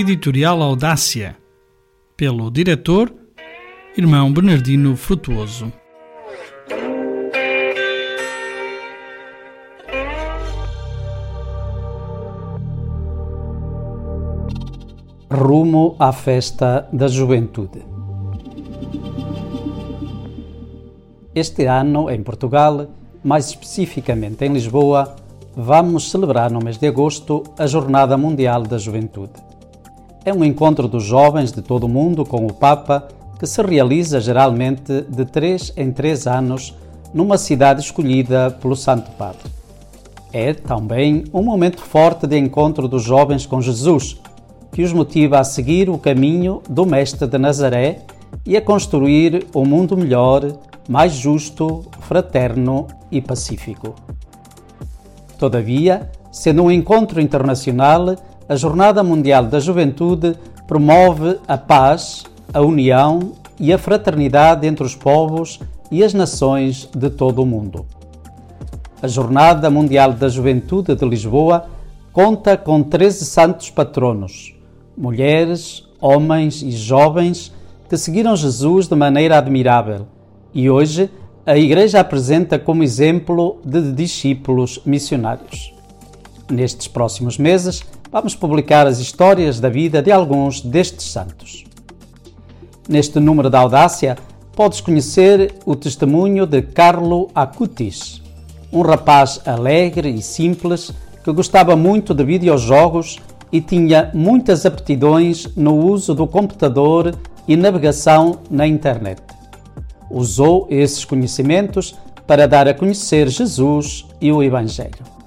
Editorial Audácia, pelo diretor Irmão Bernardino Frutuoso. Rumo à festa da juventude. Este ano, em Portugal, mais especificamente em Lisboa, vamos celebrar no mês de agosto a Jornada Mundial da Juventude. É um encontro dos jovens de todo o mundo com o Papa que se realiza geralmente de três em três anos numa cidade escolhida pelo Santo Padre. É também um momento forte de encontro dos jovens com Jesus, que os motiva a seguir o caminho do Mestre de Nazaré e a construir um mundo melhor, mais justo, fraterno e pacífico. Todavia, sendo um encontro internacional, a Jornada Mundial da Juventude promove a paz, a união e a fraternidade entre os povos e as nações de todo o mundo. A Jornada Mundial da Juventude de Lisboa conta com 13 santos patronos, mulheres, homens e jovens que seguiram Jesus de maneira admirável e hoje a Igreja apresenta como exemplo de discípulos missionários. Nestes próximos meses, vamos publicar as histórias da vida de alguns destes santos. Neste número da Audácia, podes conhecer o testemunho de Carlo Acutis, um rapaz alegre e simples que gostava muito de videojogos e tinha muitas aptidões no uso do computador e navegação na internet usou esses conhecimentos para dar a conhecer Jesus e o Evangelho.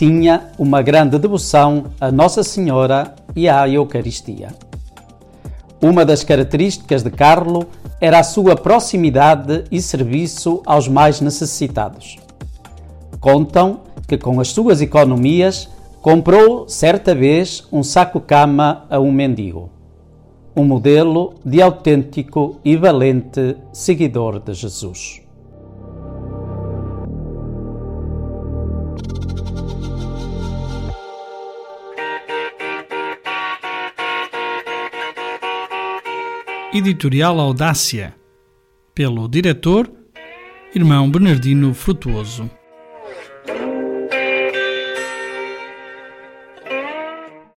Tinha uma grande devoção a Nossa Senhora e à Eucaristia. Uma das características de Carlo era a sua proximidade e serviço aos mais necessitados. Contam que com as suas economias comprou certa vez um saco-cama a um mendigo um modelo de autêntico e valente seguidor de Jesus. Editorial Audácia, pelo diretor Irmão Bernardino Frutuoso.